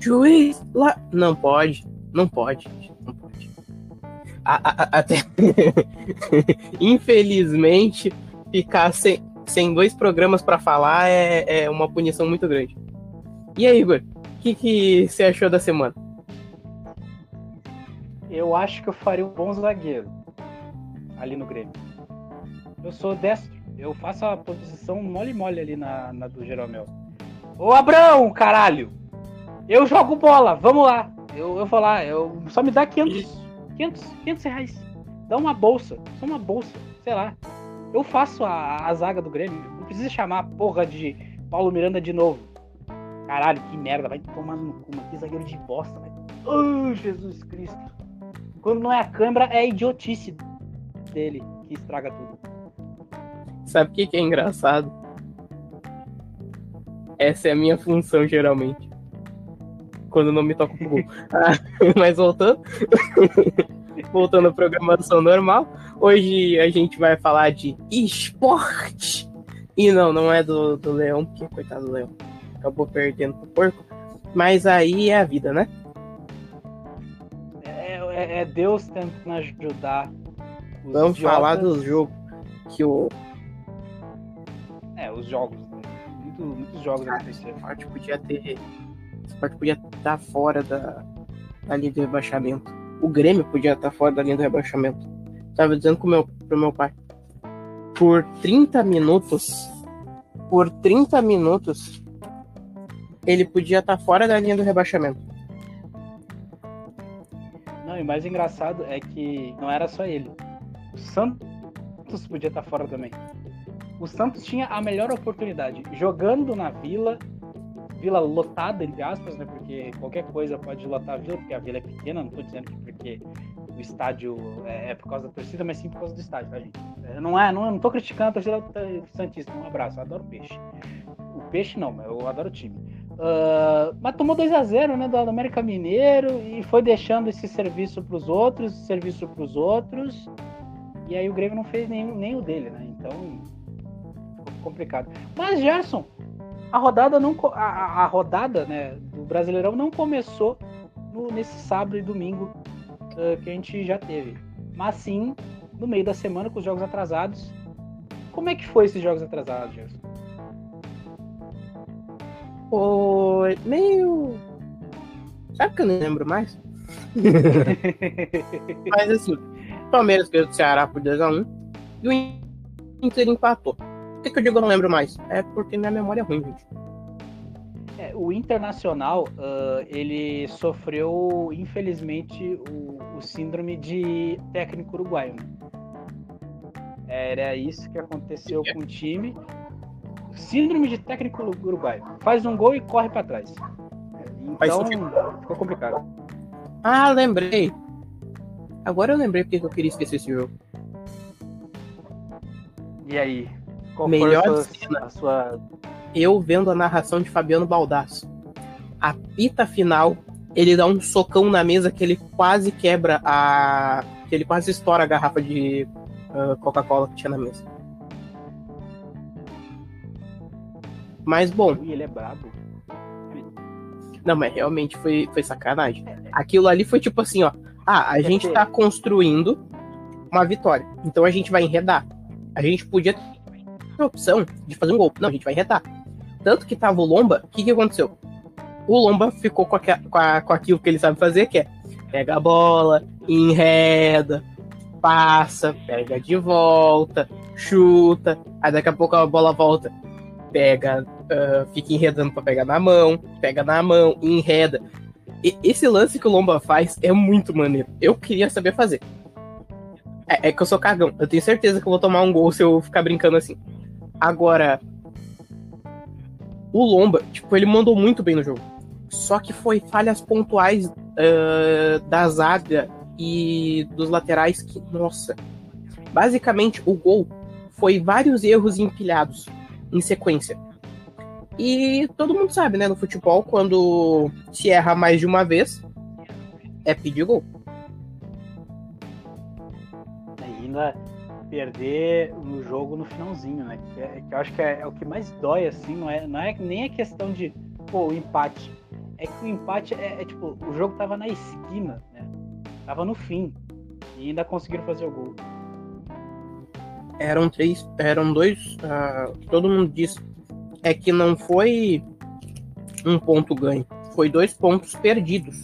Juiz, lá. Não pode, não pode, não pode. A, a, até. Infelizmente, ficar sem, sem dois programas para falar é, é uma punição muito grande. E aí, Igor, o que, que você achou da semana? Eu acho que eu faria um bom zagueiro ali no Grêmio. Eu sou destro, eu faço a posição mole-mole ali na, na do Jeromel. Ô Abrão, caralho! Eu jogo bola, vamos lá. Eu, eu vou lá, eu, só me dá 500, 500, 500 reais. Dá uma bolsa, só uma bolsa, sei lá. Eu faço a, a zaga do Grêmio. Não precisa chamar a porra de Paulo Miranda de novo. Caralho, que merda, vai tomar no cu, que zagueiro de bosta, velho. Oh, Jesus Cristo. Quando não é a câmera, é a idiotice dele que estraga tudo. Sabe o que, que é engraçado? Essa é a minha função, geralmente. Quando não me toca pro gol. Ah, mas voltando. voltando à programação normal. Hoje a gente vai falar de esporte. E não, não é do, do Leão, porque coitado do Leão. Acabou perdendo pro porco. Mas aí é a vida, né? É, é, é Deus tentando ajudar. Vamos idiotas. falar do jogo que o. É, os jogos. Né? Muito, muitos jogos aconteceram. O esporte podia ter. O esporte podia estar fora da, da linha de rebaixamento. O Grêmio podia estar fora da linha do rebaixamento. Tava dizendo com meu, pro meu pai. Por 30 minutos. Por 30 minutos. Ele podia estar fora da linha do rebaixamento. Não, e mais engraçado é que não era só ele. O Santos podia estar fora também. O Santos tinha a melhor oportunidade. Jogando na Vila, Vila lotada, entre aspas, né? Porque qualquer coisa pode lotar a Vila, porque a Vila é pequena, não estou dizendo que porque o estádio é, é, por causa da torcida, mas sim por causa do estádio, tá, gente? Não é, não, não tô criticando a torcida Santista, um abraço, eu adoro peixe. O peixe não, eu adoro o time. Uh, mas tomou 2 a 0 né, do América Mineiro e foi deixando esse serviço para os outros, serviço para os outros. E aí o Grêmio não fez nem, nem o dele, né? Então complicado. Mas Gerson, a rodada não a, a rodada, né, do Brasileirão não começou no, nesse sábado e domingo uh, que a gente já teve. Mas sim no meio da semana com os jogos atrasados. Como é que foi esses jogos atrasados, Gerson? Foi meio. Sabe que eu não lembro mais? Mas assim, Palmeiras ganhou do Ceará por 2x1 e o Inter empatou. Por que, que eu digo eu não lembro mais? É porque minha memória é ruim, gente. É, o Internacional, uh, ele sofreu, infelizmente, o, o, síndrome de técnico uruguaio. Né? Era isso que aconteceu com o time. Síndrome de técnico uruguaio. Faz um gol e corre para trás. Então, ficou complicado. Ah, lembrei. Agora eu lembrei porque eu queria esquecer esse jogo. E aí? Qual Melhor a sua, cena. A sua... Eu vendo a narração de Fabiano Baldasso. A pita final, ele dá um socão na mesa que ele quase quebra a. que ele quase estoura a garrafa de uh, Coca-Cola que tinha na mesa. Mas bom. Ui, ele é brabo. Não, mas realmente foi, foi sacanagem. Aquilo ali foi tipo assim, ó. Ah, a gente tá construindo uma vitória. Então a gente vai enredar. A gente podia ter a opção de fazer um gol. Não, a gente vai enredar. Tanto que tava o Lomba, o que, que aconteceu? O Lomba ficou com, a, com, a, com aquilo que ele sabe fazer, que é pega a bola, enreda, passa, pega de volta, chuta, aí daqui a pouco a bola volta, pega, uh, fica enredando para pegar na mão, pega na mão, enreda. E esse lance que o Lomba faz é muito maneiro. Eu queria saber fazer. É, é, que eu sou cagão. Eu tenho certeza que eu vou tomar um gol se eu ficar brincando assim. Agora, o Lomba, tipo, ele mandou muito bem no jogo. Só que foi falhas pontuais uh, da zaga e dos laterais que, nossa. Basicamente, o gol foi vários erros empilhados em sequência. E todo mundo sabe, né, no futebol, quando se erra mais de uma vez, é pedir gol. Ainda perder no jogo no finalzinho, né? Que, é, que eu acho que é, é, o que mais dói, assim, não é, não é nem a questão de, pô, o empate. é que o empate é, é, tipo, o jogo tava na esquina, né? Tava no fim. E ainda conseguiram fazer o gol. Eram três, eram dois. Uh, todo mundo disse é que não foi um ponto ganho, foi dois pontos perdidos.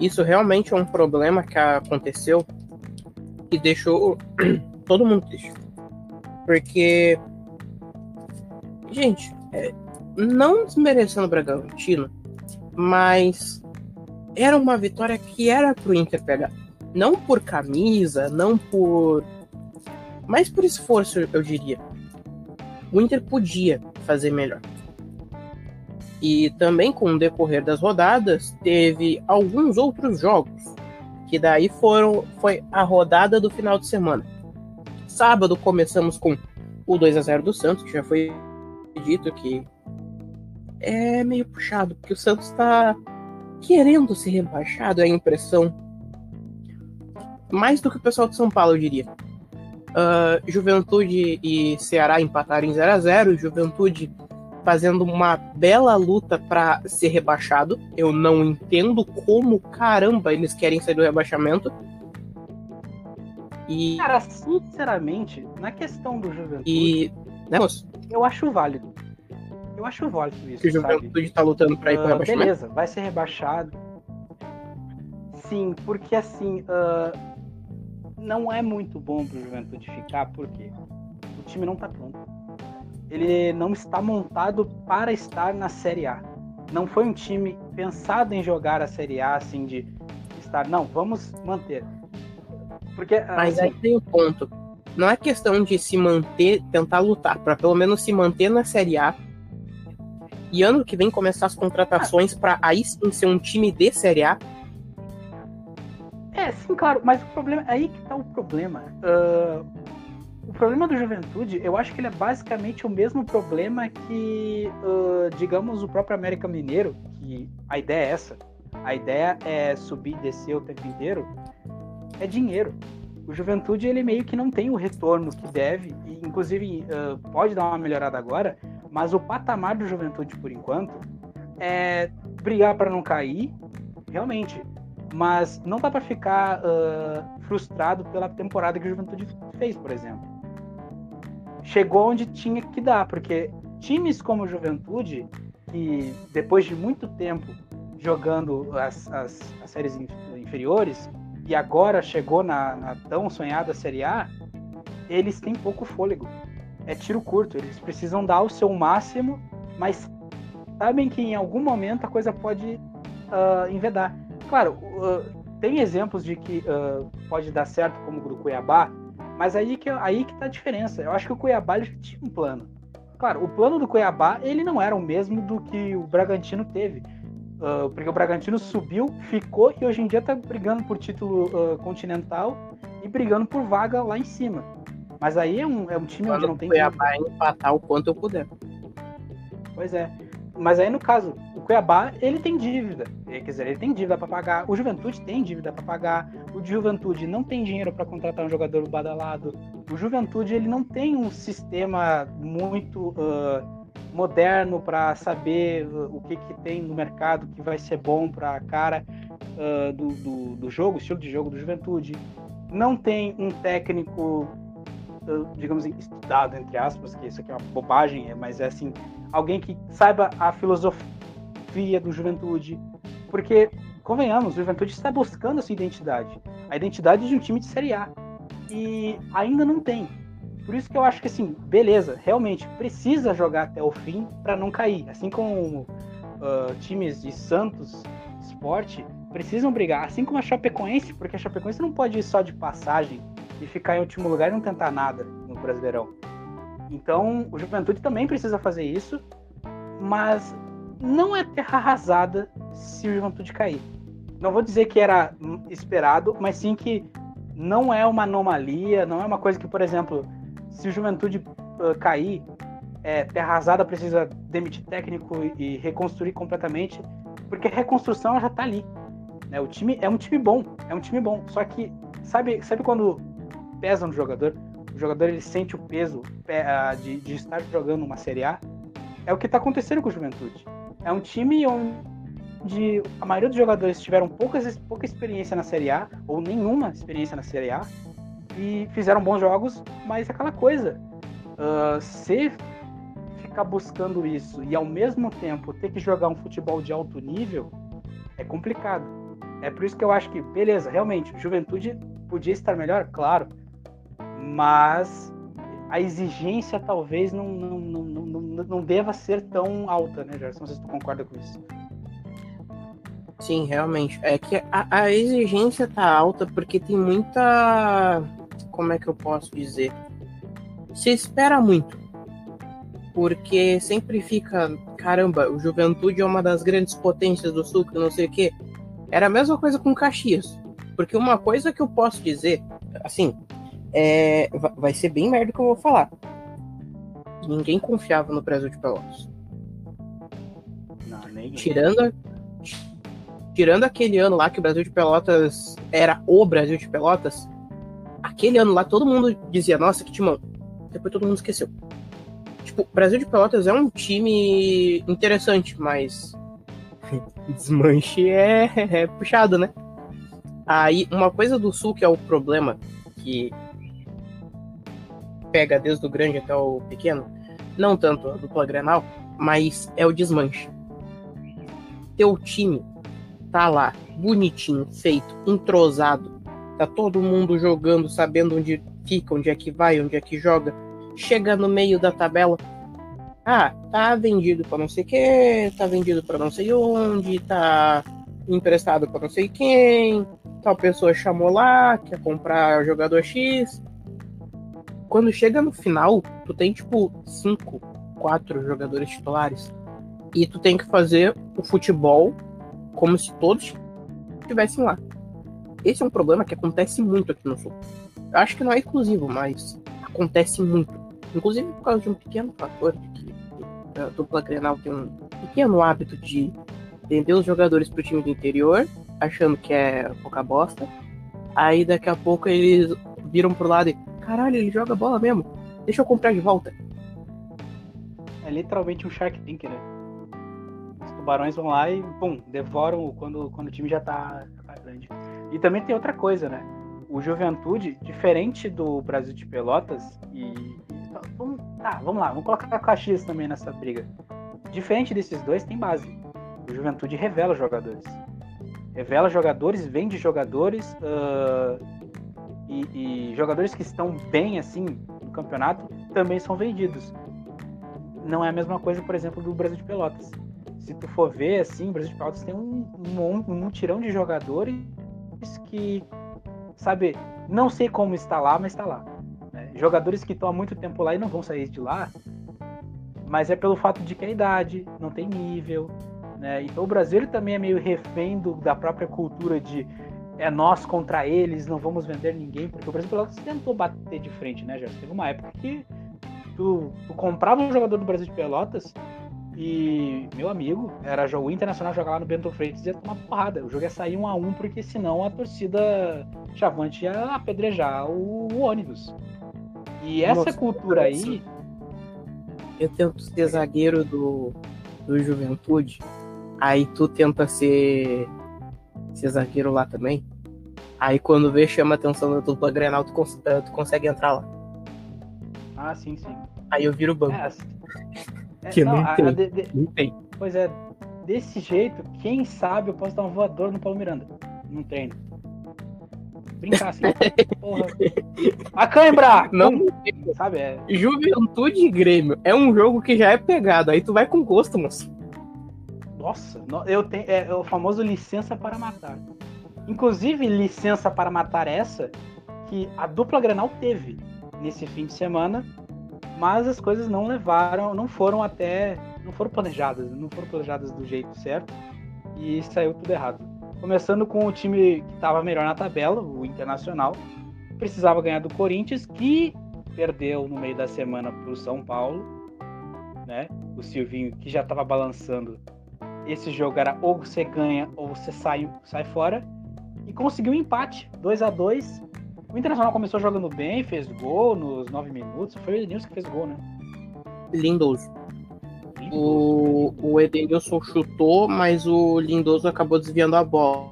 Isso realmente é um problema que aconteceu e deixou todo mundo triste. Porque, gente, é, não desmerecendo o Bragantino, mas era uma vitória que era pro Inter pegar. Não por camisa, não por. Mas por esforço, eu diria. O Inter podia fazer melhor. E também com o decorrer das rodadas, teve alguns outros jogos, que daí foram foi a rodada do final de semana. Sábado começamos com o 2 a 0 do Santos, que já foi dito que é meio puxado, porque o Santos está querendo ser rebaixado, é a impressão. Mais do que o pessoal de São Paulo, eu diria. Uh, Juventude e Ceará empataram em 0 a 0 Juventude fazendo uma bela luta para ser rebaixado. Eu não entendo como caramba eles querem sair do rebaixamento. E... Cara, sinceramente, na questão do Juventude, e... né, eu acho válido. Eu acho válido isso. Que o Juventude está lutando para ir para uh, rebaixamento. Beleza, vai ser rebaixado. Sim, porque assim, uh, não é muito bom para o Juventude ficar, porque o time não está pronto. Ele não está montado para estar na Série A. Não foi um time pensado em jogar a Série A, assim, de estar. Não, vamos manter. Porque, Mas assim, aí tem um ponto. Não é questão de se manter, tentar lutar, para pelo menos se manter na Série A. E ano que vem começar as contratações ah. para aí sim ser um time de Série A é, sim, claro, mas o problema. Aí que tá o problema. Uh, problema do Juventude, eu acho que ele é basicamente o mesmo problema que, uh, digamos, o próprio América Mineiro, que a ideia é essa. A ideia é subir e descer o tempo inteiro. É dinheiro. O Juventude, ele meio que não tem o retorno que deve, e inclusive uh, pode dar uma melhorada agora, mas o patamar do Juventude, por enquanto, é brigar para não cair, realmente mas não dá para ficar uh, frustrado pela temporada que o Juventude fez, por exemplo. Chegou onde tinha que dar, porque times como Juventude, que depois de muito tempo jogando as, as, as séries inferiores, e agora chegou na, na tão sonhada Série A, eles têm pouco fôlego. É tiro curto, eles precisam dar o seu máximo, mas sabem que em algum momento a coisa pode uh, envedar. Claro, uh, tem exemplos de que uh, pode dar certo, como o do Cuiabá, mas aí que, aí que tá a diferença. Eu acho que o Cuiabá ele tinha um plano. Claro, o plano do Cuiabá ele não era o mesmo do que o Bragantino teve. Uh, porque o Bragantino subiu, ficou e hoje em dia está brigando por título uh, continental e brigando por vaga lá em cima. Mas aí é um, é um time onde não tem. O Cuiabá empatar o quanto eu puder. Pois é. Mas aí, no caso, o Cuiabá, ele tem dívida. Quer dizer, ele tem dívida para pagar. O Juventude tem dívida para pagar. O Juventude não tem dinheiro para contratar um jogador badalado. O Juventude, ele não tem um sistema muito uh, moderno para saber uh, o que, que tem no mercado que vai ser bom para a cara uh, do, do, do jogo, estilo de jogo do Juventude. Não tem um técnico digamos, estudado, entre aspas, que isso aqui é uma bobagem, mas é assim, alguém que saiba a filosofia do Juventude. Porque, convenhamos, o Juventude está buscando a sua identidade. A identidade de um time de Série A. E ainda não tem. Por isso que eu acho que, assim, beleza, realmente precisa jogar até o fim para não cair. Assim como uh, times de Santos, Esporte, precisam brigar. Assim como a Chapecoense, porque a Chapecoense não pode ir só de passagem e ficar em último lugar e não tentar nada no Brasileirão. Então, o Juventude também precisa fazer isso, mas não é terra arrasada se o Juventude cair. Não vou dizer que era esperado, mas sim que não é uma anomalia, não é uma coisa que, por exemplo, se o Juventude uh, cair, é, terra arrasada precisa demitir técnico e reconstruir completamente, porque a reconstrução já está ali. Né? O time é um time bom, é um time bom. Só que sabe, sabe quando pesa no jogador? o jogador ele sente o peso de, de estar jogando uma Série A, é o que está acontecendo com o Juventude. É um time onde a maioria dos jogadores tiveram poucas, pouca experiência na Série A, ou nenhuma experiência na Série A, e fizeram bons jogos, mas é aquela coisa. Uh, se ficar buscando isso e ao mesmo tempo ter que jogar um futebol de alto nível, é complicado. É por isso que eu acho que, beleza, realmente, Juventude podia estar melhor, claro, mas a exigência talvez não, não, não, não, não deva ser tão alta, né, Gerson? Não sei se tu concorda com isso. Sim, realmente. É que a, a exigência tá alta porque tem muita. Como é que eu posso dizer? Se espera muito. Porque sempre fica, caramba, o Juventude é uma das grandes potências do Sul, que não sei o quê. Era a mesma coisa com Caxias. Porque uma coisa que eu posso dizer, assim, é, vai ser bem merda que eu vou falar. Ninguém confiava no Brasil de Pelotas. Não. Tirando, tirando aquele ano lá que o Brasil de Pelotas era o Brasil de Pelotas, aquele ano lá todo mundo dizia, nossa, que timão. Depois todo mundo esqueceu. Tipo, o Brasil de Pelotas é um time interessante, mas desmanche é, é puxado, né? Aí, uma coisa do Sul que é o problema, que pega desde o grande até o pequeno, não tanto a dupla Grenal, mas é o desmanche. Teu time tá lá, bonitinho, feito, entrosado, tá todo mundo jogando, sabendo onde fica, onde é que vai, onde é que joga, chega no meio da tabela, ah, tá vendido para não sei que, tá vendido para não sei onde, tá emprestado para não sei quem, tal pessoa chamou lá, quer comprar jogador X, quando chega no final, tu tem tipo cinco, quatro jogadores titulares. E tu tem que fazer o futebol como se todos estivessem lá. Esse é um problema que acontece muito aqui no Sul. Eu acho que não é exclusivo, mas acontece muito. Inclusive por causa de um pequeno fator que a dupla Grenal tem um pequeno hábito de vender os jogadores pro time do interior, achando que é pouca bosta. Aí daqui a pouco eles viram pro lado e caralho, ele joga bola mesmo. Deixa eu comprar de volta. É literalmente um Shark Tank, né? Os tubarões vão lá e, pum, devoram quando, quando o time já tá, já tá grande. E também tem outra coisa, né? O Juventude, diferente do Brasil de Pelotas, e. Vamos, tá, vamos lá, vamos colocar a Caxias também nessa briga. Diferente desses dois, tem base. O Juventude revela jogadores. Revela jogadores, vende jogadores, uh, e, e jogadores que estão bem assim no campeonato também são vendidos. Não é a mesma coisa, por exemplo, do Brasil de Pelotas. Se tu for ver, assim, o Brasil de Pelotas tem um, um, um mutirão de jogadores que, sabe, não sei como está lá, mas está lá. Né? Jogadores que estão há muito tempo lá e não vão sair de lá, mas é pelo fato de que a idade não tem nível. Né? Então o Brasil também é meio refém do, da própria cultura de é nós contra eles, não vamos vender ninguém, porque o Brasil Pelotas tentou bater de frente, né, Gerson? Teve uma época que tu, tu, comprava um jogador do Brasil de Pelotas e, meu amigo, era jogo internacional jogar lá no Bento Freitas e ia tomar porrada. O jogo ia sair um a um, porque senão a torcida chavante ia apedrejar o, o ônibus. E essa Nossa, cultura aí. Eu tento ser zagueiro do, do Juventude, aí tu tenta ser, ser zagueiro lá também. Aí quando vê, chama a atenção da dupla Grenal, tu, cons eh, tu, consegue entrar lá. Ah, sim, sim. Aí eu viro banco. É, assim, é, que não, não, tem. De, de, não tem. Pois é, desse jeito, quem sabe eu posso dar um voador no Paulo Miranda. Não treino. Brincar assim. porra. A cãibra! Não, sabe? É... Juventude e Grêmio é um jogo que já é pegado. Aí tu vai com gosto, moço. Nossa, eu tenho. É, o famoso licença para matar. Inclusive, licença para matar essa que a dupla Grenal teve nesse fim de semana, mas as coisas não levaram, não foram até, não foram planejadas, não foram planejadas do jeito certo e saiu tudo errado. Começando com o time que estava melhor na tabela, o Internacional, precisava ganhar do Corinthians, que perdeu no meio da semana para o São Paulo, né? O Silvinho que já estava balançando. Esse jogo era ou você ganha ou você sai, sai fora e conseguiu um empate, 2 a 2 O Internacional começou jogando bem, fez gol nos 9 minutos. Foi o Edenilson que fez gol, né? Lindoso. O, o Edenilson chutou, mas o Lindoso acabou desviando a bola.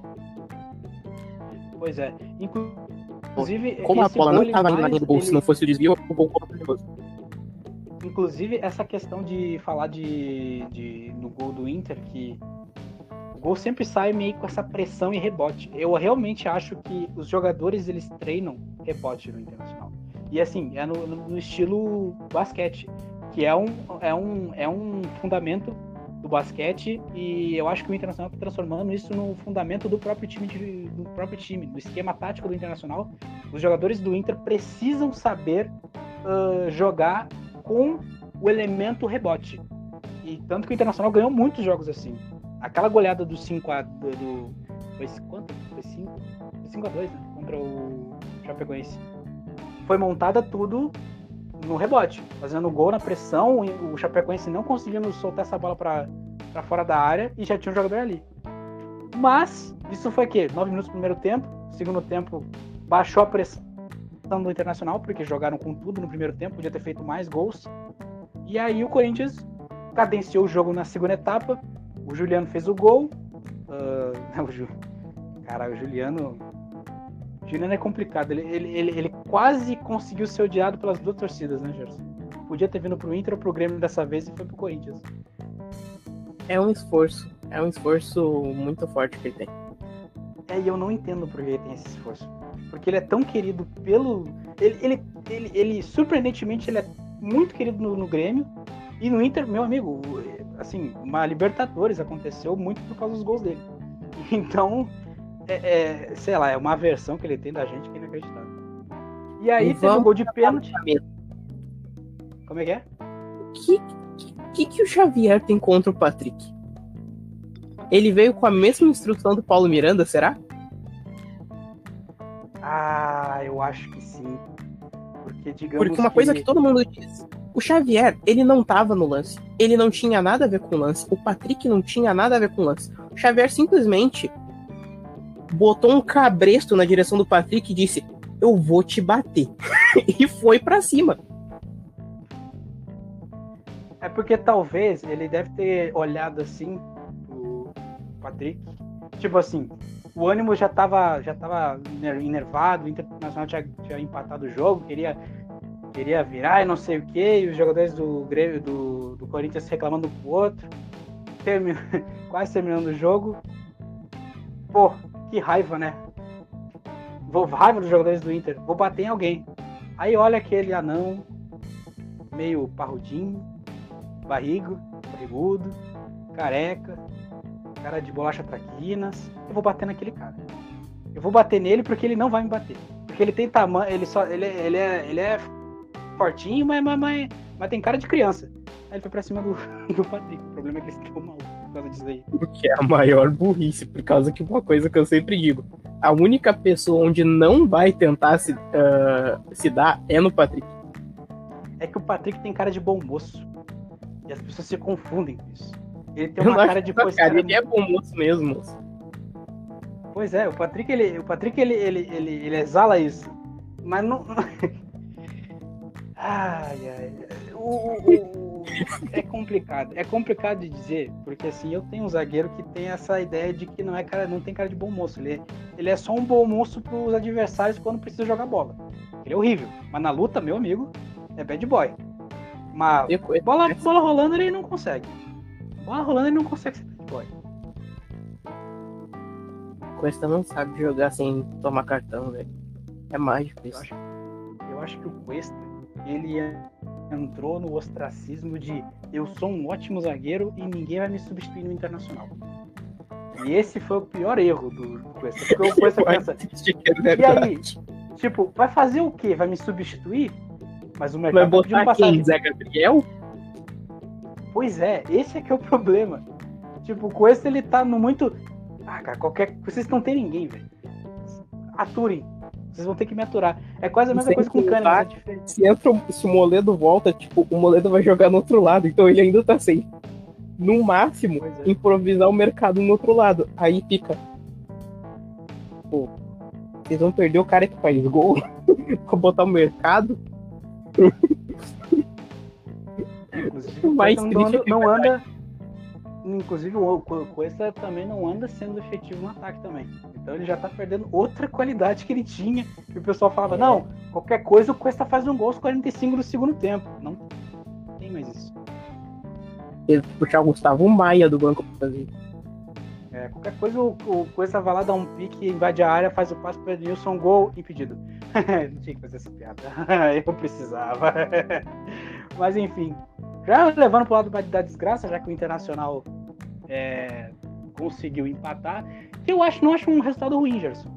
Pois é. Inclusive, Como a bola não estava na linha do gol, se não fosse o desvio, o gol contra o Lindoso. Inclusive, essa questão de falar de, de no gol do Inter, que gol sempre sai meio com essa pressão e rebote. Eu realmente acho que os jogadores eles treinam rebote no Internacional. E assim, é no, no- estilo basquete, que é um, é, um, é um fundamento do basquete e eu acho que o Internacional está transformando isso no fundamento do próprio time, de- do próprio time, do esquema tático do Internacional. Os jogadores do Inter precisam saber ah, jogar com o elemento rebote. E tanto que o Internacional ganhou muitos jogos assim. Aquela goleada do 5 a do, do foi quanto? Foi 5? Foi 5 a 2, né? Contra o Chapecoense. Foi montada tudo no rebote, fazendo gol na pressão, o Chapecoense não conseguindo soltar essa bola para fora da área e já tinha um jogador ali. Mas isso foi o quê? 9 minutos do primeiro tempo, segundo tempo baixou a pressão do Internacional, porque jogaram com tudo no primeiro tempo, podia ter feito mais gols. E aí o Corinthians cadenciou o jogo na segunda etapa. O Juliano fez o gol. Ah, o Ju... Cara, o Juliano. O Juliano é complicado. Ele, ele, ele, ele quase conseguiu ser odiado pelas duas torcidas, né, Gerson? Podia ter vindo pro Inter ou pro Grêmio dessa vez e foi pro Corinthians. É um esforço. É um esforço muito forte que ele tem. É, e eu não entendo por que ele tem esse esforço. Porque ele é tão querido pelo. Ele, ele, ele, ele, surpreendentemente, ele é muito querido no, no Grêmio. E no Inter, meu amigo, assim, uma Libertadores aconteceu muito por causa dos gols dele. Então, é, é, sei lá, é uma aversão que ele tem da gente que é inacreditável. E aí E teve vamos gol de pênalti. Como é que é? O que, que, que o Xavier tem contra o Patrick? Ele veio com a mesma instrução do Paulo Miranda, será? Ah, eu acho que sim. Porque, digamos. Porque uma coisa que todo mundo diz. O Xavier, ele não tava no lance. Ele não tinha nada a ver com o lance. O Patrick não tinha nada a ver com o lance. O Xavier simplesmente botou um cabresto na direção do Patrick e disse: Eu vou te bater. e foi pra cima. É porque talvez ele deve ter olhado assim pro Patrick. Tipo assim, o ânimo já tava, já tava enervado, o Internacional tinha, tinha empatado o jogo, queria, queria virar e não sei o que, e os jogadores do Grêmio, do, do Corinthians reclamando um pro outro, termi- quase terminando o jogo. Pô, que raiva, né? Vou raiva dos jogadores do Inter, vou bater em alguém. Aí olha aquele anão, meio parrudinho, barrigo, barrigudo, careca, cara de bolacha traquinas. Eu vou bater naquele cara. Eu vou bater nele porque ele não vai me bater. Porque ele tem tamanho, ele só, ele, ele é, ele é fortinho, mas, mas, mas, mas tem cara de criança. Aí ele foi pra cima do, do Patrick. O problema é que ele ficou maluco por causa disso aí. O que é a maior burrice, por causa que uma coisa que eu sempre digo: a única pessoa onde não vai tentar se, ah, se dar é no Patrick. É que o Patrick tem cara de bom moço. E as pessoas se confundem com isso. Ele tem uma cara de pois, cara, cara, ele é bom moço mesmo, moço. Pois é, o Patrick ele, o Patrick ele, ele, ele, ele exala isso. Mas não. ai, ai. O, o- o- é complicado. É complicado de dizer, porque assim, eu tenho um zagueiro que tem essa ideia de que não é cara, não tem cara de bom moço. Ele é, ele é só um bom moço pros adversários quando precisa jogar bola. Ele é horrível. Mas na luta, meu amigo, é bad boy. Mas bola, bola rolando ele não consegue. Bola rolando ele não consegue ser bad boy. Cuesta não sabe jogar sem tomar cartão, velho. É mágico Eu isso. acho, eu acho que o Cuesta, ele entrou no ostracismo de eu sou um ótimo zagueiro e ninguém vai me substituir no Internacional. E esse foi o pior erro do Cuesta. Porque o Cuesta pensa, e aí, tipo, vai fazer o quê? Vai me substituir? Mas o Vai mercado pedindo botar passagem. quem? Zé Gabriel? Pois é, esse é que é o problema. Tipo, o Cuesta ele tá no muito. Ah, cara, qualquer. Vocês não tem ninguém, velho. Aturem. Vocês vão ter que me aturar. É quase a mesma coisa com o Kahneman, mas é diferente. Se, entra, o- se o Moledo volta, tipo, o Moledo vai jogar no outro lado, então ele ainda tá sem. No máximo, é. improvisar o mercado no outro lado. Aí fica. Pô, vocês vão perder o cara que faz gol pra botar o mercado? Inclusive, o Cuesta não, anda, não anda. Inclusive, o Cuesta também não anda sendo efetivo no ataque também. Então ele já tá perdendo outra qualidade que ele tinha. Que o pessoal falava, não, qualquer coisa o Cuesta faz um gol aos 45 do segundo tempo. Não tem mais isso. Ele puxar o Gustavo Maia do banco pra fazer. É, qualquer coisa o, o Cuesta vai lá, dá um pique, invade a área, faz o passo para Nilson, gol, impedido. não tinha que fazer essa piada. Eu precisava. Mas enfim. Já levando pro lado da desgraça, já que o Internacional é, conseguiu empatar, que eu acho, não acho um resultado ruim, Gerson.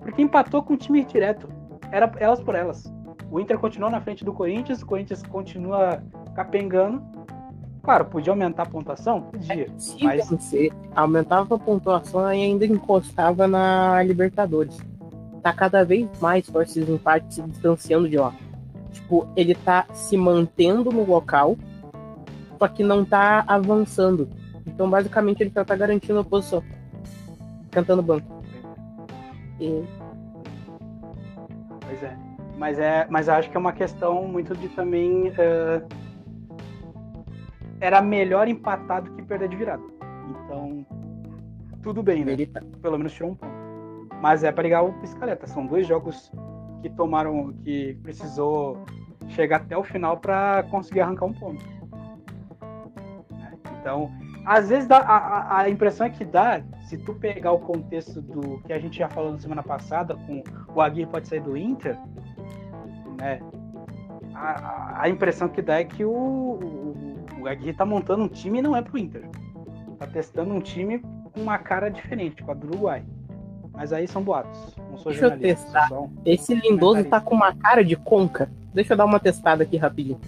Porque empatou com o time direto. Era elas por elas. O Inter continuou na frente do Corinthians, o Corinthians continua capengando. Claro, podia aumentar a pontuação? Podia. Se mas... vencer, aumentava a pontuação e ainda encostava na Libertadores. Tá cada vez mais esses empates se distanciando de lá. Tipo, ele tá se mantendo no local, só que não tá avançando. Então, basicamente, ele só tá garantindo a posição. Cantando banco. E... Pois é. Mas, é. mas acho que é uma questão muito de também. Uh... Era melhor empatado que perder de virada. Então, tudo bem, né? Tá. Pelo menos tirou um ponto. Mas é para ligar o Piscaleta. São dois jogos que tomaram. que precisou chegar até o final para conseguir arrancar um ponto. Então, às vezes dá, a, a impressão é que dá, se tu pegar o contexto do que a gente já falou na semana passada, com o Aguirre pode sair do Inter, né? A, a impressão que dá é que o, o, o Aguirre tá montando um time e não é pro Inter. Tá testando um time com uma cara diferente, com a do Uruguai. Mas aí são boatos. Não sou Deixa eu testar. Esse Lindoso tá com uma cara de conca. Deixa eu dar uma testada aqui rapidinho.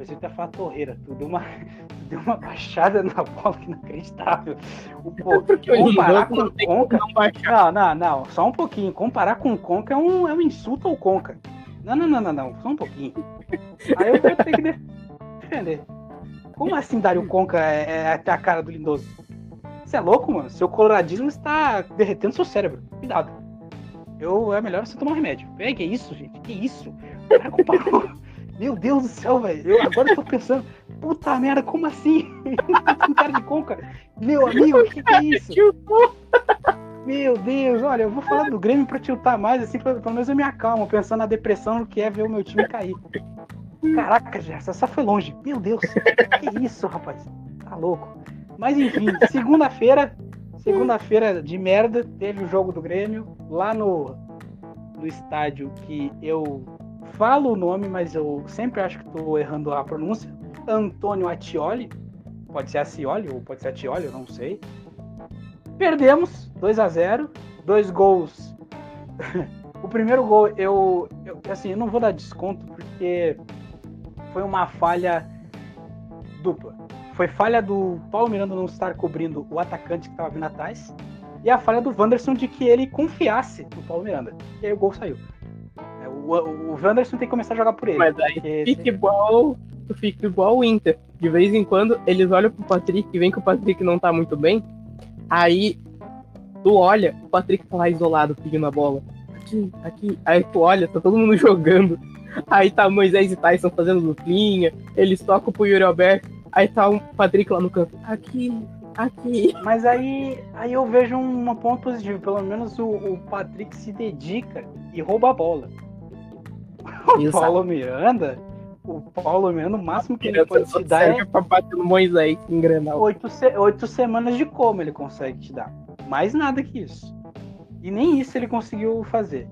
O conca pensei que ia falar torreira. Tu deu uma, tu deu uma baixada na bola que inacreditável. O, pô, comparar com o Conca. Não, não, não, só um pouquinho. Comparar com o Conca é um, é um insulto ao Conca. Não, não, não, não, não, só um pouquinho. Aí eu vou ter que defender. Como assim Dário Conca é, é até a cara do Lindoso? Você é louco, mano? Seu coloradismo está derretendo seu cérebro. Cuidado. Eu, é melhor você tomar um remédio. É, que isso, gente? Que isso? O cara comparou. Meu Deus do céu, velho. Eu agora tô pensando, puta merda, como assim? um cara de conca. Meu amigo, o que, que é isso? Meu Deus, olha, eu vou falar do Grêmio pra tiltar mais, assim, pelo menos eu me acalmo, pensando na depressão que é ver o meu time cair. Caraca, Gerson, essa foi longe. Meu Deus, que isso, rapaz? Tá louco. Mas enfim, segunda-feira, segunda-feira de merda, teve o jogo do Grêmio lá no, no estádio que eu falo o nome, mas eu sempre acho que estou errando a pronúncia. Antônio Atioli. Pode ser Acioli ou pode ser Atioli, eu não sei. Perdemos 2 a 0 Dois gols. o primeiro gol, eu, eu, assim, eu não vou dar desconto porque foi uma falha dupla. Foi falha do Paulo Miranda não estar cobrindo o atacante que estava vindo atrás e a falha do Wanderson de que ele confiasse no Paulo Miranda. E aí o gol saiu o, o Wanderson tem que começar a jogar por ele. Mas aí fica igual. Fica igual o Inter. De vez em quando eles olham pro Patrick e vem que o Patrick não tá muito bem. Aí tu olha, o Patrick tá lá isolado pedindo a bola. Aqui, aqui. Aí tu olha, tá todo mundo jogando. Aí tá Moisés e Tyson fazendo duplinha. Eles tocam pro Yuri Alberto. Aí tá o Patrick lá no canto. Aqui, aqui. Mas aí, aí eu vejo um ponto positivo. Pelo menos o, o Patrick se dedica e rouba a bola. O Paulo Miranda, o Paulo Miranda, o máximo que ele pode te dar é. Pra bater no Moisés em Grenal. Oito, se... oito semanas de como ele consegue te dar. Mais nada que isso. E nem isso ele conseguiu fazer.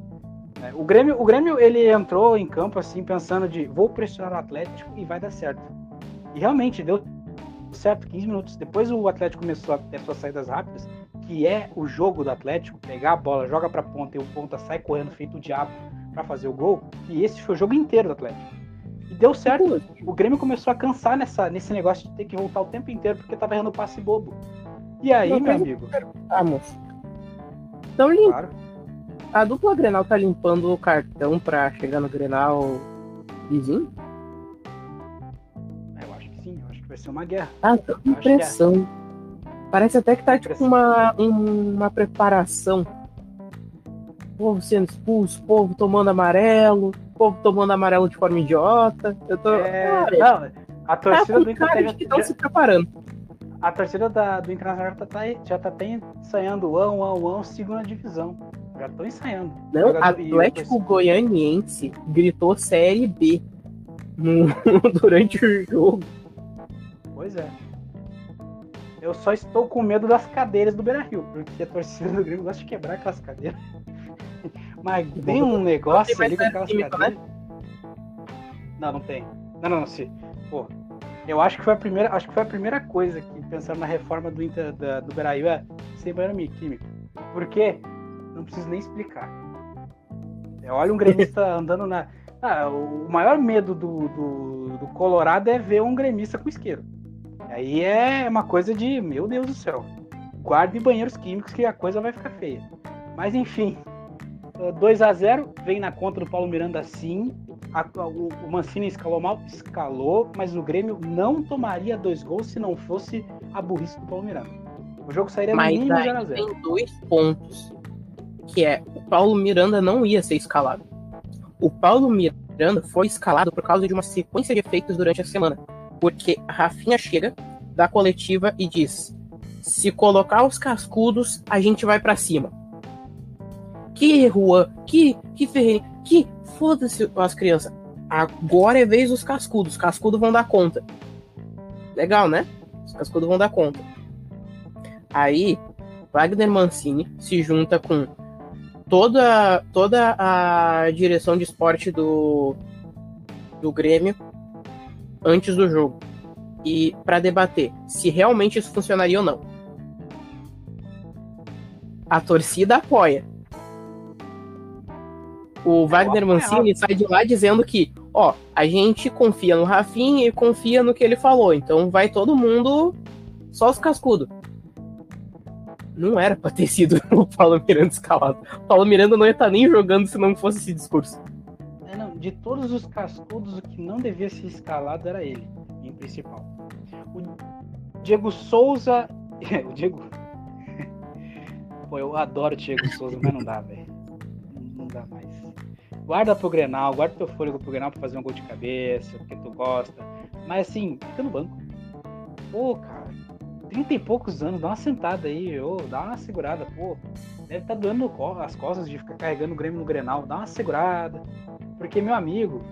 É, o Grêmio, o Grêmio ele entrou em campo assim pensando de vou pressionar o Atlético e vai dar certo. E realmente deu certo 15 minutos. Depois o Atlético começou a ter suas saídas rápidas, que é o jogo do Atlético, pegar a bola, joga para ponta e o ponta sai correndo feito o diabo para fazer o gol. E esse foi o jogo inteiro do Atlético. E deu certo. O Grêmio começou a cansar nessa, nesse negócio de ter que voltar o tempo inteiro porque tava errando passe bobo. E aí, Não, meu amigo? Ah, moço. Então, limpo. Claro. A dupla Grenal tá limpando o cartão pra chegar no Grenal vizinho? Eu acho que sim, eu acho que vai ser uma guerra. Ah, com impressão. É. Parece até que tá tipo uma, uma preparação povo sendo expulso, povo tomando amarelo. povo tomando amarelo de forma idiota. Eu tô. É, Cara, não, a torcida tá do com cara Inter de que já, se preparando. a torcida da- do Internacional já tá, já tá até ensaiando o ão, ão, ão, segunda divisão. Já estão ensaiando. Não, Jogador- e Atlético Goianiense gritou Série B no- durante o jogo. Pois é. Eu só estou com medo das cadeiras do Beira Rio, porque a torcida do Grêmio gosta de quebrar aquelas cadeiras. Mas tem um negócio Tem ali com aquelas química, cadeiras. Não, não tem. Não, não, não, se. Pô, eu acho que foi a primeira, acho que foi a primeira coisa que pensando na reforma do Inter, da, do Beira Rio é sem banheiro químico. Por quê? Não preciso nem explicar. É, olha um gremista andando na. Ah, o maior medo do, do, do Colorado é ver um gremista com isqueiro. Aí é uma coisa de, meu Deus do céu. Guarde banheiros químicos que a coisa vai ficar feia. Mas enfim, 2 a 0 vem na conta do Paulo Miranda sim. A- o, o Mancini escalou mal, escalou, mas o Grêmio não tomaria dois gols se não fosse a burrice do Paulo Miranda. O jogo sairia no Mas mínimo aí 0 a 0 tem dois pontos. Que é, o Paulo Miranda não ia ser escalado. O Paulo Miranda foi escalado por causa de uma sequência de efeitos durante a semana. Porque a Rafinha chega da coletiva e diz: se colocar os cascudos, a gente vai pra cima. Que Juan, que, que Ferreira, que foda-se as crianças. Agora é vez dos cascudos. Os cascudos vão dar conta. Legal, né? Os cascudos vão dar conta. Aí, Wagner Mancini se junta com toda, toda a direção de esporte do, do Grêmio antes do jogo. E para debater se realmente isso funcionaria ou não. A torcida apoia. O Wagner apoiava. Mancini sai de lá dizendo que, ó, a gente confia no Rafinha e confia no que ele falou, então vai todo mundo só os cascudos. Não era pra ter sido o Paulo Miranda escalado. O Paulo Miranda não ia estar nem jogando se não fosse esse discurso. É, não, de todos os cascudos, o que não devia ser escalado era ele, em principal. O Diego Souza. o Diego. Pô, eu adoro o Diego Souza, mas não dá, velho. Não, dá mais. Guarda pro Grenal, guarda teu fôlego pro Grenal pra fazer um gol de cabeça, porque tu gosta. Mas assim, fica no banco. Pô, cara, 30 e poucos anos, dá uma sentada aí, ô, dá uma segurada, pô. Deve estar tá doendo as costas de ficar carregando o Grêmio no Grenal, dá uma segurada. Porque, meu amigo,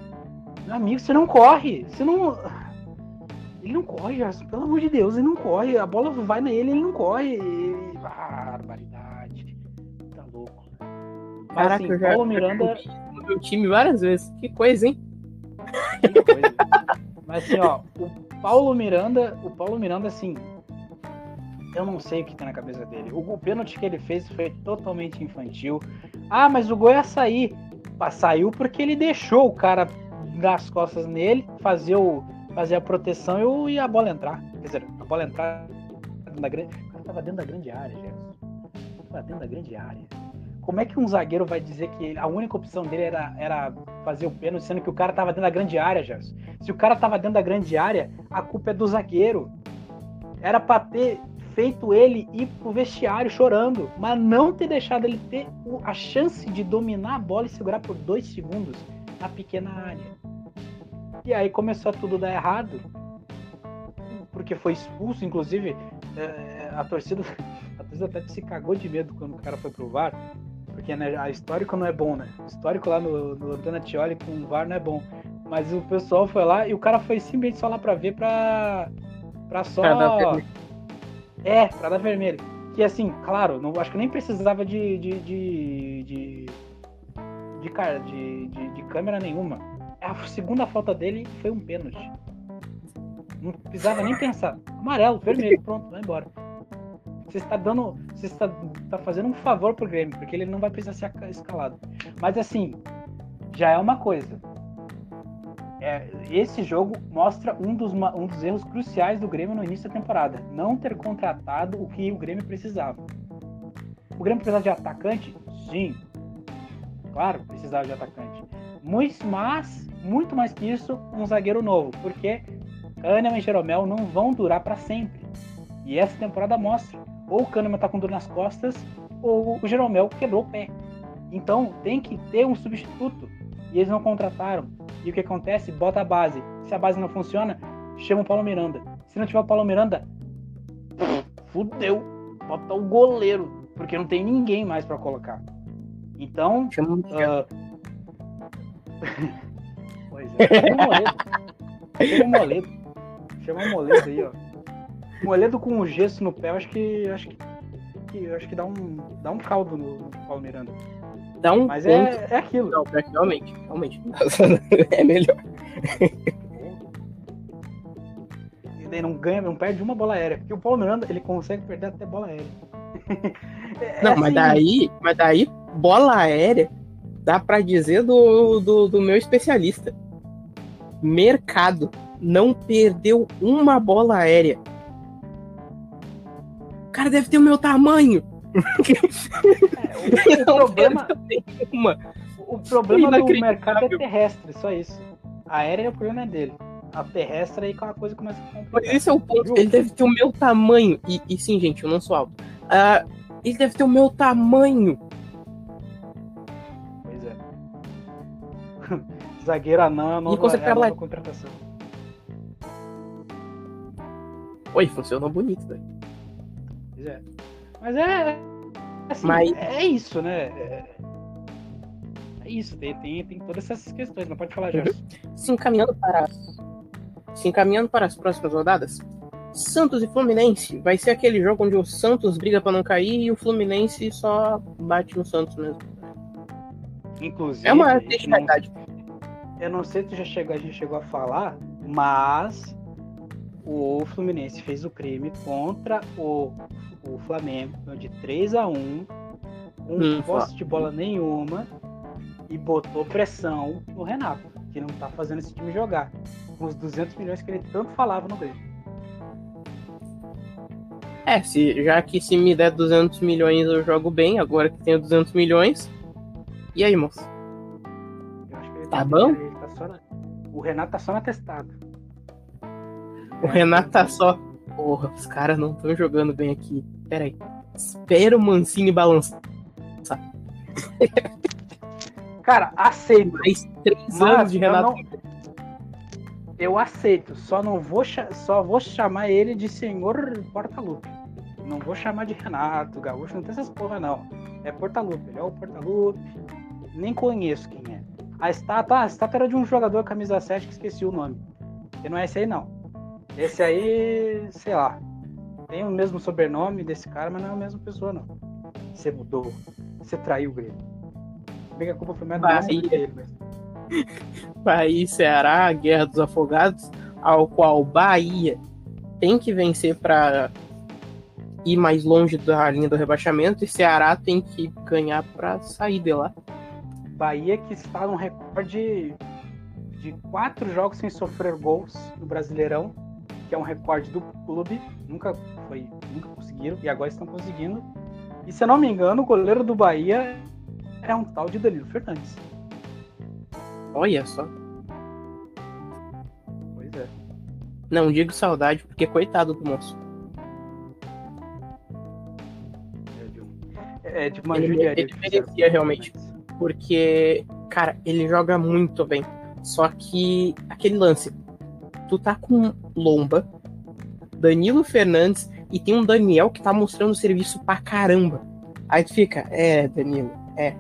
meu amigo, você não corre. Você não. Ele não corre. Pelo amor de Deus, ele não corre. A bola vai nele, ele não corre. E- Barbaridade. Mas Caraca, assim, Paulo já Miranda. meu time várias vezes. Que coisa, hein? Que coisa. Mas assim, ó, o Paulo Miranda, o Paulo Miranda, assim, eu não sei o que tá na cabeça dele. O, o pênalti que ele fez foi totalmente infantil. Ah, mas o gol ia sair. Saiu porque ele deixou o cara dar as costas nele, fazer, o, fazer a proteção e, a bola entrar. Quer dizer, a bola entrar da grande. O cara tava dentro da grande área, Gerson. Tava dentro da grande área. Como é que um zagueiro vai dizer que a única opção dele era, era fazer o pênalti, sendo que o cara tava dentro da grande área, Gerson? Se o cara tava dentro da grande área, a culpa é do zagueiro. Era pra ter feito ele ir pro vestiário chorando, mas não ter deixado ele ter a chance de dominar a bola e segurar por dois segundos na pequena área. E aí começou a tudo dar errado, porque foi expulso, inclusive é, a torcida, a torcida até se cagou de medo quando o cara foi pro VAR, porque né, a histórico não é bom, né? O histórico lá no, no Antônio Tioli com o VAR não é bom. Mas o pessoal foi lá e o cara foi simplesmente só lá pra ver pra, pra só. Pra dar vermelho. É, pra dar vermelho. Que assim, claro, não, acho que nem precisava de. de. de. de, de, cara, de, de, de câmera nenhuma. A segunda falta dele foi um pênalti. Não precisava nem pensar. Amarelo, vermelho, pronto, vai embora. Você está dando. Você está, está fazendo um favor pro Grêmio, porque ele não vai precisar ser escalado. Mas assim, já é uma coisa. É, esse jogo mostra um dos, um dos erros cruciais do Grêmio no início da temporada. Não ter contratado o que o Grêmio precisava. O Grêmio precisava de atacante? Sim. Claro, precisava de atacante. Mas, muito mais que isso, um zagueiro novo. Porque Kahneman e Jeromel não vão durar para sempre. E essa temporada mostra. Ou o Kahneman tá com dor nas costas, ou o Jeromel quebrou o pé. Então tem que ter um substituto. E eles não contrataram. E o que acontece? Bota a base. Se a base não funciona, chama o Paulo Miranda. Se não tiver o Paulo Miranda, fudeu. Bota o goleiro. Porque não tem ninguém mais para colocar. Então. Chama o uh... pois é. Chama o Moledo. Chama o Moledo. Chama o Moledo aí, ó. Moledo com o gesso no pé, eu acho que. Acho que, que acho que dá um, dá um caldo no, no Paulo Miranda. Dá um Mas é, é aquilo. Não, realmente, realmente. é melhor. E daí não ganha, não perde uma bola aérea. Porque o Paulo Miranda, ele consegue perder até bola aérea. é não, assim. mas daí, mas daí, bola aérea, dá pra dizer do, do, do meu especialista. Mercado não perdeu uma bola aérea. O cara deve ter o meu tamanho. É, o, o problema, o problema do mercado é terrestre, só isso. A aérea, o problema é dele. A terrestre aí que a coisa começa a complicar. Mas esse é o ponto. Ele deve ter o meu tamanho. E, e sim, gente, eu não sou alto. Uh, ele deve ter o meu tamanho. Pois é. Zagueiro anão é a nova, é a nova contratação. Oi, funcionou bonito, velho. Pois é. Mas é. Assim, Mas... É isso, né? É, é isso, tem, tem, tem, todas essas questões, não pode falar, já. Uhum. Se encaminhando para. Se encaminhando para as próximas rodadas, Santos e Fluminense vai ser aquele jogo onde o Santos briga para não cair e o Fluminense só bate no Santos mesmo. Inclusive. É uma verdade. Eu não sei se já chegou, a gente chegou a falar, mas o Fluminense fez o crime contra o o Flamengo de 3 a 1 um hum, posse de bola nenhuma e botou pressão no Renato, que não tá fazendo esse time jogar. Com os 200 milhões que ele tanto falava no Grêmio. É, se, já que se me der 200 milhões eu jogo bem, agora que tenho 200 milhões. E aí, moço? tá, tá bom? Tá na... O Renato tá só na testada. O Renato tá só. Porra, os caras não estão jogando bem aqui. Pera aí. Espera o Mancini balançar. Cara, aceito. Mais três anos de Renato. Eu, não... eu, aceito, só não vou só vou chamar ele de senhor Portalupe. Não vou chamar de Renato, Gaúcho, não tem essas porra não. É Portalupe, ele é o Portalupe. Nem conheço quem é. A estátua, ah, a estátua era de um jogador camisa 7 que esqueci o nome. E não é esse aí não. Esse aí, sei lá. Tem o mesmo sobrenome desse cara, mas não é a mesma pessoa, não. Você mudou. Você traiu o Grêmio. Bem que a culpa foi mais do que ele, mas... Bahia Ceará, Guerra dos Afogados, ao qual Bahia tem que vencer para ir mais longe da linha do rebaixamento e Ceará tem que ganhar para sair de lá. Bahia que está no recorde de quatro jogos sem sofrer gols no Brasileirão que é um recorde do clube, nunca foi, nunca conseguiram e agora estão conseguindo. E se eu não me engano, o goleiro do Bahia é um tal de Danilo Fernandes. Olha só. Pois é. Não digo saudade, porque coitado do moço. É de uma ele, judiaria. Ele merecia realmente. Porque, cara, ele joga muito bem. Só que aquele lance, tu tá com Lomba, Danilo Fernandes e tem um Daniel que tá mostrando serviço pra caramba. Aí tu fica, é, Danilo, é.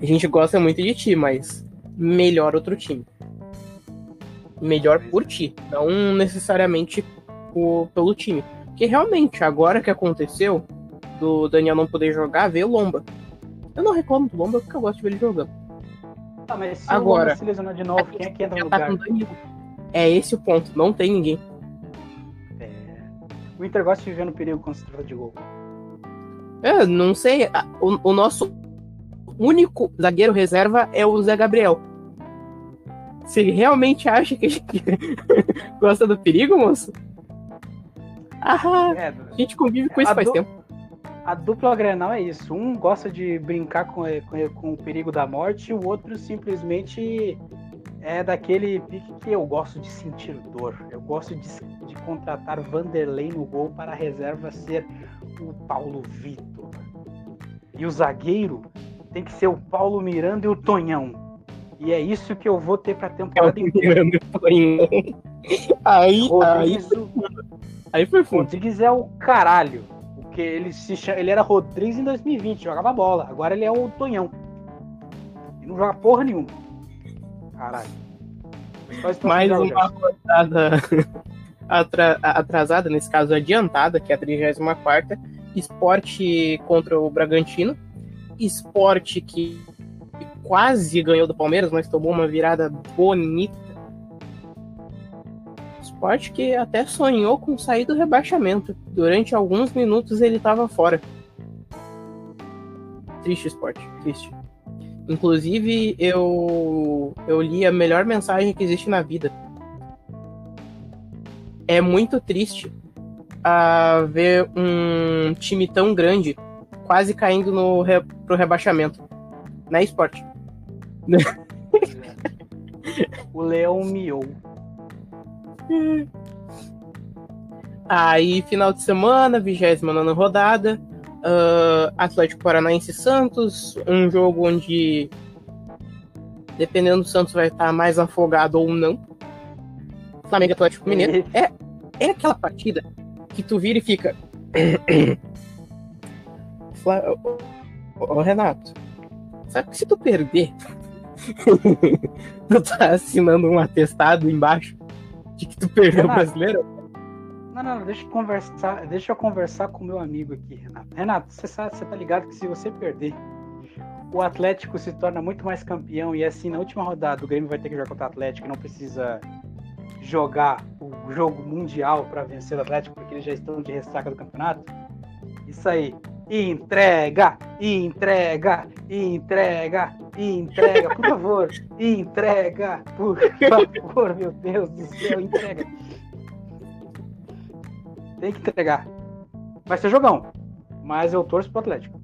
A gente gosta muito de ti, mas melhor outro time. Melhor por ti, não necessariamente por, pelo time. Porque realmente, agora que aconteceu do Daniel não poder jogar, veio o Lomba. Eu não reclamo do Lomba porque eu gosto de ver ele jogando. Tá, mas se Agora, o se lesionar de novo, quem é que entra no tá lugar? É esse o ponto, não tem ninguém. O Inter gosta de viver no perigo quando se trata de gol. É, não sei. O, o nosso único zagueiro reserva é o Zé Gabriel. Se ele realmente acha que a gente gosta do perigo, moço? Ah, é, a gente convive com isso faz tempo a dupla Grenal é isso. Um gosta de brincar com, com, com, o perigo da morte, e o outro simplesmente é daquele pique que eu gosto de sentir dor. Eu gosto de, de contratar Vanderlei no gol para a reserva ser o Paulo Vitor. E o zagueiro tem que ser o Paulo Miranda e o Tonhão. E é isso que eu vou ter pra temporada Paulo inteira. Miranda e Tonhão. Aí, aí, Rodrigues, aí foi fundo. Rodrigues é o caralho. Porque ele, se chama, ele era Rodrigues em 2020, jogava bola. Agora ele é o Tonhão. E não joga porra nenhuma. Caralho. Mais uma rodada atra- atrasada, nesse caso adiantada, que é a 34 Esporte contra o Bragantino. Esporte que quase ganhou do Palmeiras, mas tomou uma virada bonita. Esporte que até sonhou com sair do rebaixamento. Durante alguns minutos ele estava fora. Triste esporte, triste. Inclusive, eu, eu li a melhor mensagem que existe na vida. É muito triste a ver um time tão grande quase caindo no re, pro rebaixamento. Na esporte. O Leão miou. Aí, final de semana, 29 rodada. Ah, Atlético Paranaense e Santos. Um jogo onde, dependendo do Santos, vai estar mais afogado ou não. Flamengo Atlético Mineiro. É, é aquela partida que tu vira e fica. Fla- Ô, Renato, sabe que se tu perder, tu tá assinando um atestado embaixo de que tu perdeu o Renato. brasileiro? Não, não, deixa eu conversar, deixa eu conversar com meu amigo aqui, Renato. Renato, você sabe, você tá ligado que se você perder, o Atlético se torna muito mais campeão e assim na última rodada o Grêmio vai ter que jogar contra o Atlético não precisa jogar o jogo mundial para vencer o Atlético porque eles já estão de ressaca do campeonato. Isso aí. Entrega, entrega, entrega, entrega, por favor, entrega, por favor, meu Deus do céu, entrega. Tem que entregar. Vai ser jogão. Mas eu torço pro Atlético.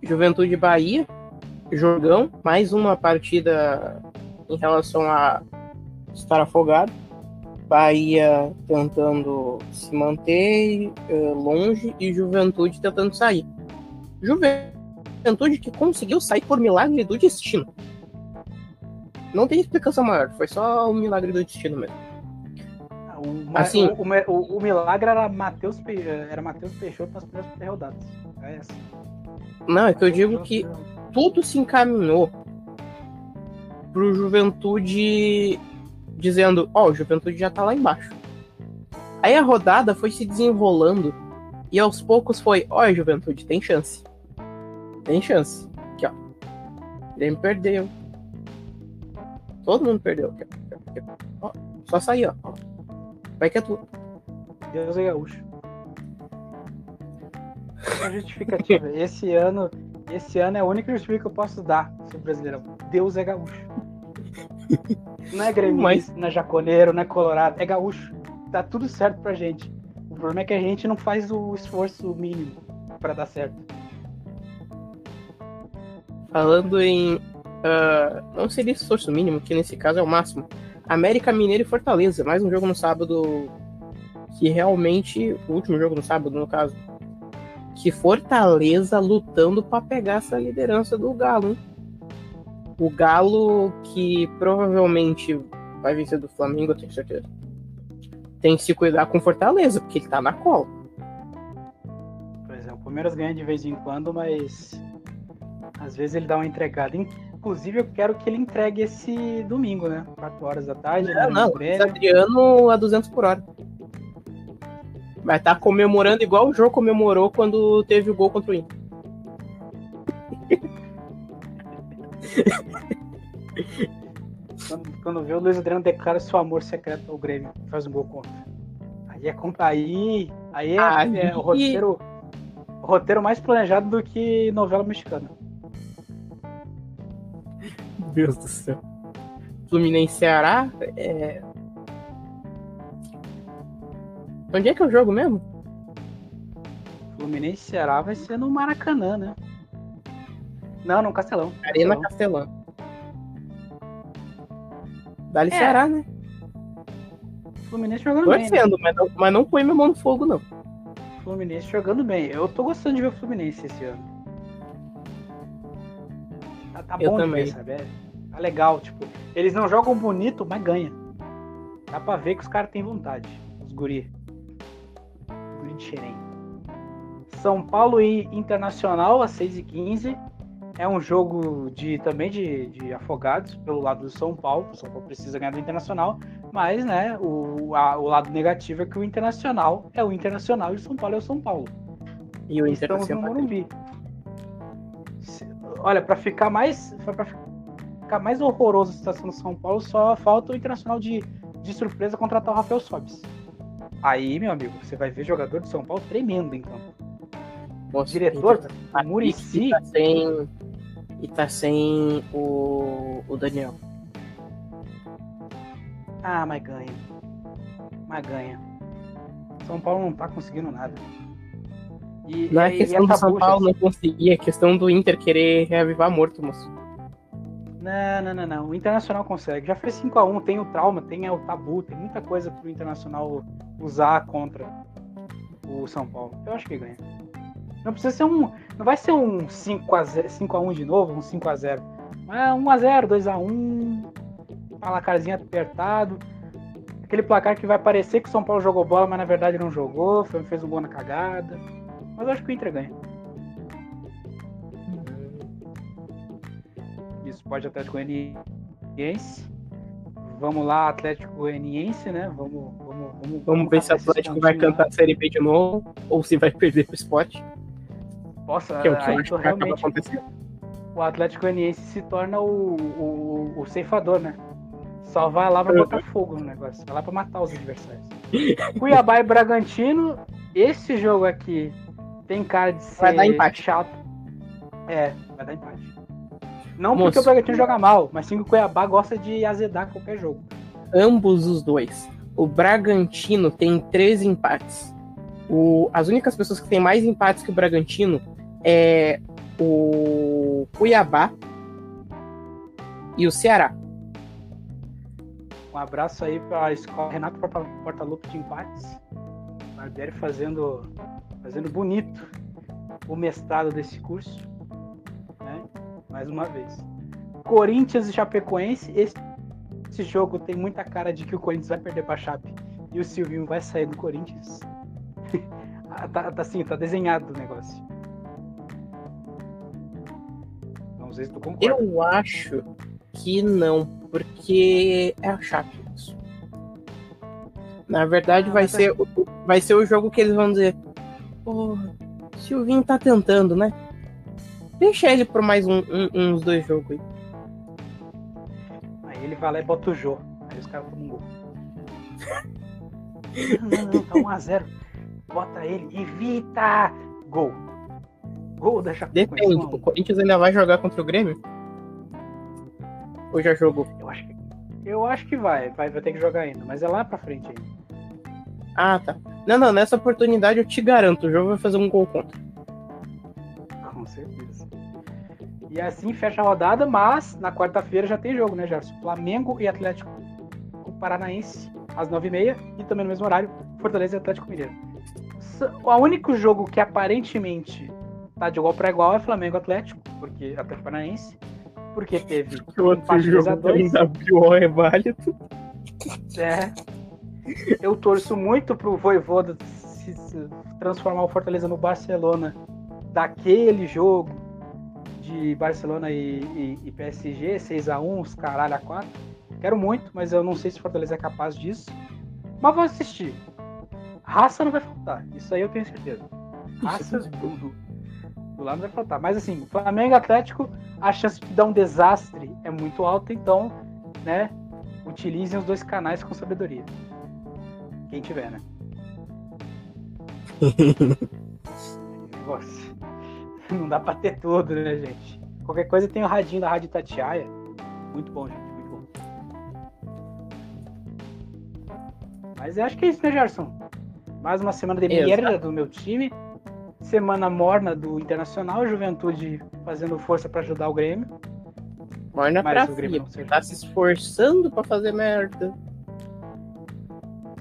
Juventude Bahia, jogão, mais uma partida em relação a estar afogado. Bahia tentando se manter eh, longe e Juventude tentando sair. Juventude que conseguiu sair por milagre do destino. Não tem explicação maior, foi só o milagre do destino mesmo. O, Assim- o, o- o- milagre era Matheus era Matheus Peixoto nas primeiras rodadas. É essa. Não, é que eu digo que tudo se encaminhou pro Juventude dizendo, ó, o Juventude já tá lá embaixo. Aí a rodada foi se desenrolando e aos poucos foi, ó, Juventude, tem chance. Tem chance. Aqui, ó. Grêmio perdeu. Todo mundo perdeu. Aqui, ó. Aqui. Ó, só sair, ó. Vai que é tu. Deus é gaúcho. A justificativa. Esse ano, esse ano é a única justificativa que eu posso dar sobre o Brasileirão. Deus é gaúcho. Não é gremista, não é jaconeiro, não é colorado, é gaúcho. Tá tudo certo pra gente. O problema é que a gente não faz o esforço mínimo pra dar certo. Falando em. ah, não seria esforço mínimo, que nesse caso é o máximo. América Mineiro e Fortaleza. Mais um jogo no sábado. Que realmente. O último jogo no sábado, no caso. Que Fortaleza lutando pra pegar essa liderança do Galo, hein? O Galo que provavelmente vai vencer do Flamengo, eu tenho certeza. Tem que se cuidar com Fortaleza, porque ele tá na cola. Pois é, o Palmeiras ganha de vez em quando, mas às vezes ele dá uma entregada. Inclusive, eu quero que ele entregue esse domingo, né? 4 horas da tarde. Não, no não, Adriano a 200 por hora. Vai estar comemorando igual o jogo comemorou quando teve o gol contra o Inter. Quando, quando vê o Luiz Adriano declara seu amor secreto ao Grêmio, faz um gol contra. Aí é contra aí, aí é, Aí- é o roteiro, o roteiro mais planejado do que novela mexicana. Meu Deus do céu. Fluminense Ceará. É... Onde é que é o jogo mesmo? Fluminense Ceará vai ser no Maracanã, né? Não, no Castelão. Arena Castelão. Castelã. Dali É. Ceará, né? Fluminense jogando bem, né? Torcendo, mas não, mas não põe minha mão no fogo, não. Fluminense jogando bem. Eu tô gostando de ver o Fluminense esse ano. tá Eu bom de também. ver, sabe? Tá legal, tipo, eles não jogam bonito, mas ganha. Dá pra ver que os caras têm vontade, os guri. Guri de xerém. São Paulo e Internacional, às 6h15. É um jogo de também de, de afogados pelo lado do São Paulo. O São Paulo precisa ganhar do Internacional. Mas, né, o, a- o lado negativo é que o Internacional é o Internacional e o São Paulo é o São Paulo. E o Inter tá Estamos no. Morumbi. Olha, pra ficar mais. Pra ficar mais horroroso a situação do São Paulo, só falta o Internacional de, de surpresa contratar o Rafael Sobis. Aí, meu amigo, você vai ver jogador de São Paulo tremendo em campo. Nossa, Diretor, tá- Muricy. E tá sem. E tá sem o, o Daniel. Ah, mas ganha. Mas ganha. São Paulo não tá conseguindo nada. E, Não é e- questão e do São Paulo não conseguir, é questão do Inter querer reavivar morto, moço. Não, não, não, não. O Internacional consegue. Já fez 5x1, tem o trauma, tem o tabu, tem muita coisa pro Internacional usar contra o São Paulo. Eu acho que ganha. Não precisa ser um. Não vai ser um 5x0, 5x1 de novo, um 5x0. Mas é 1x0, 2x1, placarzinho apertado. Aquele placar que vai parecer que o São Paulo jogou bola, mas na verdade não jogou, foi- fez um gol na cagada. Mas eu acho que o Inter ganha. Pode Atlético Goianiense. Vamos lá, Atlético Goianiense, né? Vamos, vamos, vamos, Vamos ver se o Atlético vai cantar a Série B de novo ou se vai perder pro Sport, lá. Nossa, que é o que eu aí acabar realmente o Atlético Goianiense se torna o, o, o ceifador, né? Só vai lá pra Uhum. botar fogo no negócio, vai lá pra matar os adversários. Cuiabá e Bragantino, esse jogo aqui tem cara de ser Vai dar empate. chato. É, vai dar empate. Não Moço. porque o Bragantino joga mal, mas sim que o Cuiabá gosta de azedar qualquer jogo. Ambos os dois. O Bragantino tem 13 empates. O, as únicas pessoas que têm mais empates que o Bragantino é o Cuiabá e o Ceará. Um abraço aí para a escola Renato Porta- Portaluppi de empates. Barbieri fazendo, fazendo bonito o mestrado desse curso. Mais uma vez. Corinthians e Chapecoense. Esse, esse jogo tem muita cara de que o Corinthians vai perder para Chape e o Silvinho vai sair do Corinthians. Ah, tá, tá assim, tá desenhado o negócio. Não sei se tu concorda. Eu acho que não, porque é a Chape. isso. Na verdade, vai mas ser, vai ser o jogo que eles vão dizer: Pô, Silvinho tá tentando, né? Deixa ele por mais um- um- uns dois jogos aí. Aí ele vai lá e bota o Jô. Aí os caras tomam um gol. Não, não, não, tá 1x0. Bota ele, evita! Gol. Gol da Chapecoense. Depende, 1 a 1. o Corinthians ainda vai jogar contra o Grêmio? Ou já jogou? Eu acho que, eu acho que vai, vai, vai ter que jogar ainda, mas é lá pra frente ainda. Ah, tá. Não, não, nessa oportunidade eu te garanto, o jogo vai fazer um gol contra. Com certeza. E assim fecha a rodada, mas na quarta-feira já tem jogo, né, Gerson? Flamengo e Atlético Paranaense, às 9h30, e também no mesmo horário, Fortaleza e Atlético Mineiro. O único jogo que aparentemente tá de igual para igual é Flamengo e Atlético, porque Atlético Paranaense, porque teve O outro jogo 2x2. ainda pior é válido. É. Eu torço muito pro Voivoda se, se transformar o Fortaleza no Barcelona daquele jogo de Barcelona e, e- e PSG, 6x1, os caralho a 4. Quero muito, mas eu não sei se o Fortaleza é capaz disso. Mas vou assistir. Raça não vai faltar, isso aí eu tenho certeza. Raça do, do, do lado não vai faltar. Mas assim, Flamengo Atlético, a chance de dar um desastre é muito alta, então, né, utilizem os dois canais com sabedoria. Quem tiver, né? Negócio. Não dá pra ter tudo, né, gente? Qualquer coisa tem o radinho da Rádio Tatiaia. Muito bom, gente. Muito bom. Mas eu acho que é isso, né, Gerson? Mais uma semana de merda do meu time. Semana morna do Internacional. Juventude fazendo força pra ajudar o Grêmio. Morna Mas pra o Grêmio tá se esforçando pra fazer merda.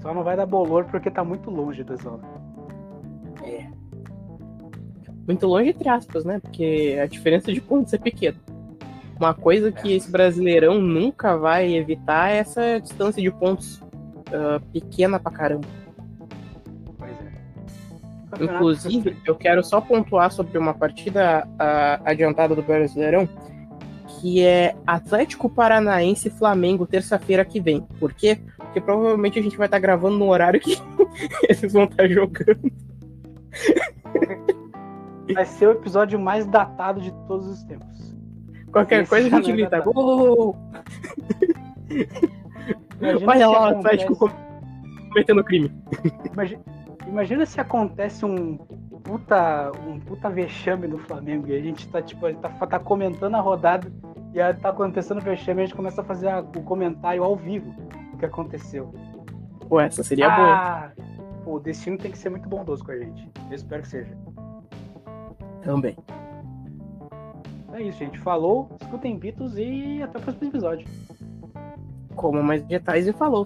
Só não vai dar bolor porque tá muito longe da zona. Muito longe, entre aspas, né? Porque a diferença de pontos é pequena. Uma coisa que esse brasileirão nunca vai evitar é essa distância de pontos uh, pequena pra caramba. Pois é. Inclusive, eu quero só pontuar sobre uma partida uh, adiantada do Brasileirão, que é Atlético Paranaense e Flamengo, terça-feira que vem. Por quê? Porque provavelmente a gente vai estar gravando no horário que eles vão estar jogando. Vai ser o episódio mais datado de todos os tempos. Qualquer Esse coisa a gente é grita. Gol! Olha lá o Atlético cometendo crime. Imagina, imagina se acontece um puta, um puta vexame do Flamengo e a gente tá, tipo, ele tá, tá comentando a rodada e aí tá acontecendo o vexame e a gente começa a fazer a- o comentário ao vivo do que aconteceu. Pô, essa seria boa. ah, pô, o destino tem que ser muito bondoso com a gente. Eu espero que seja também. É isso, gente. Falou, escutem Beatles e até o próximo episódio. Como mais detalhes e falou.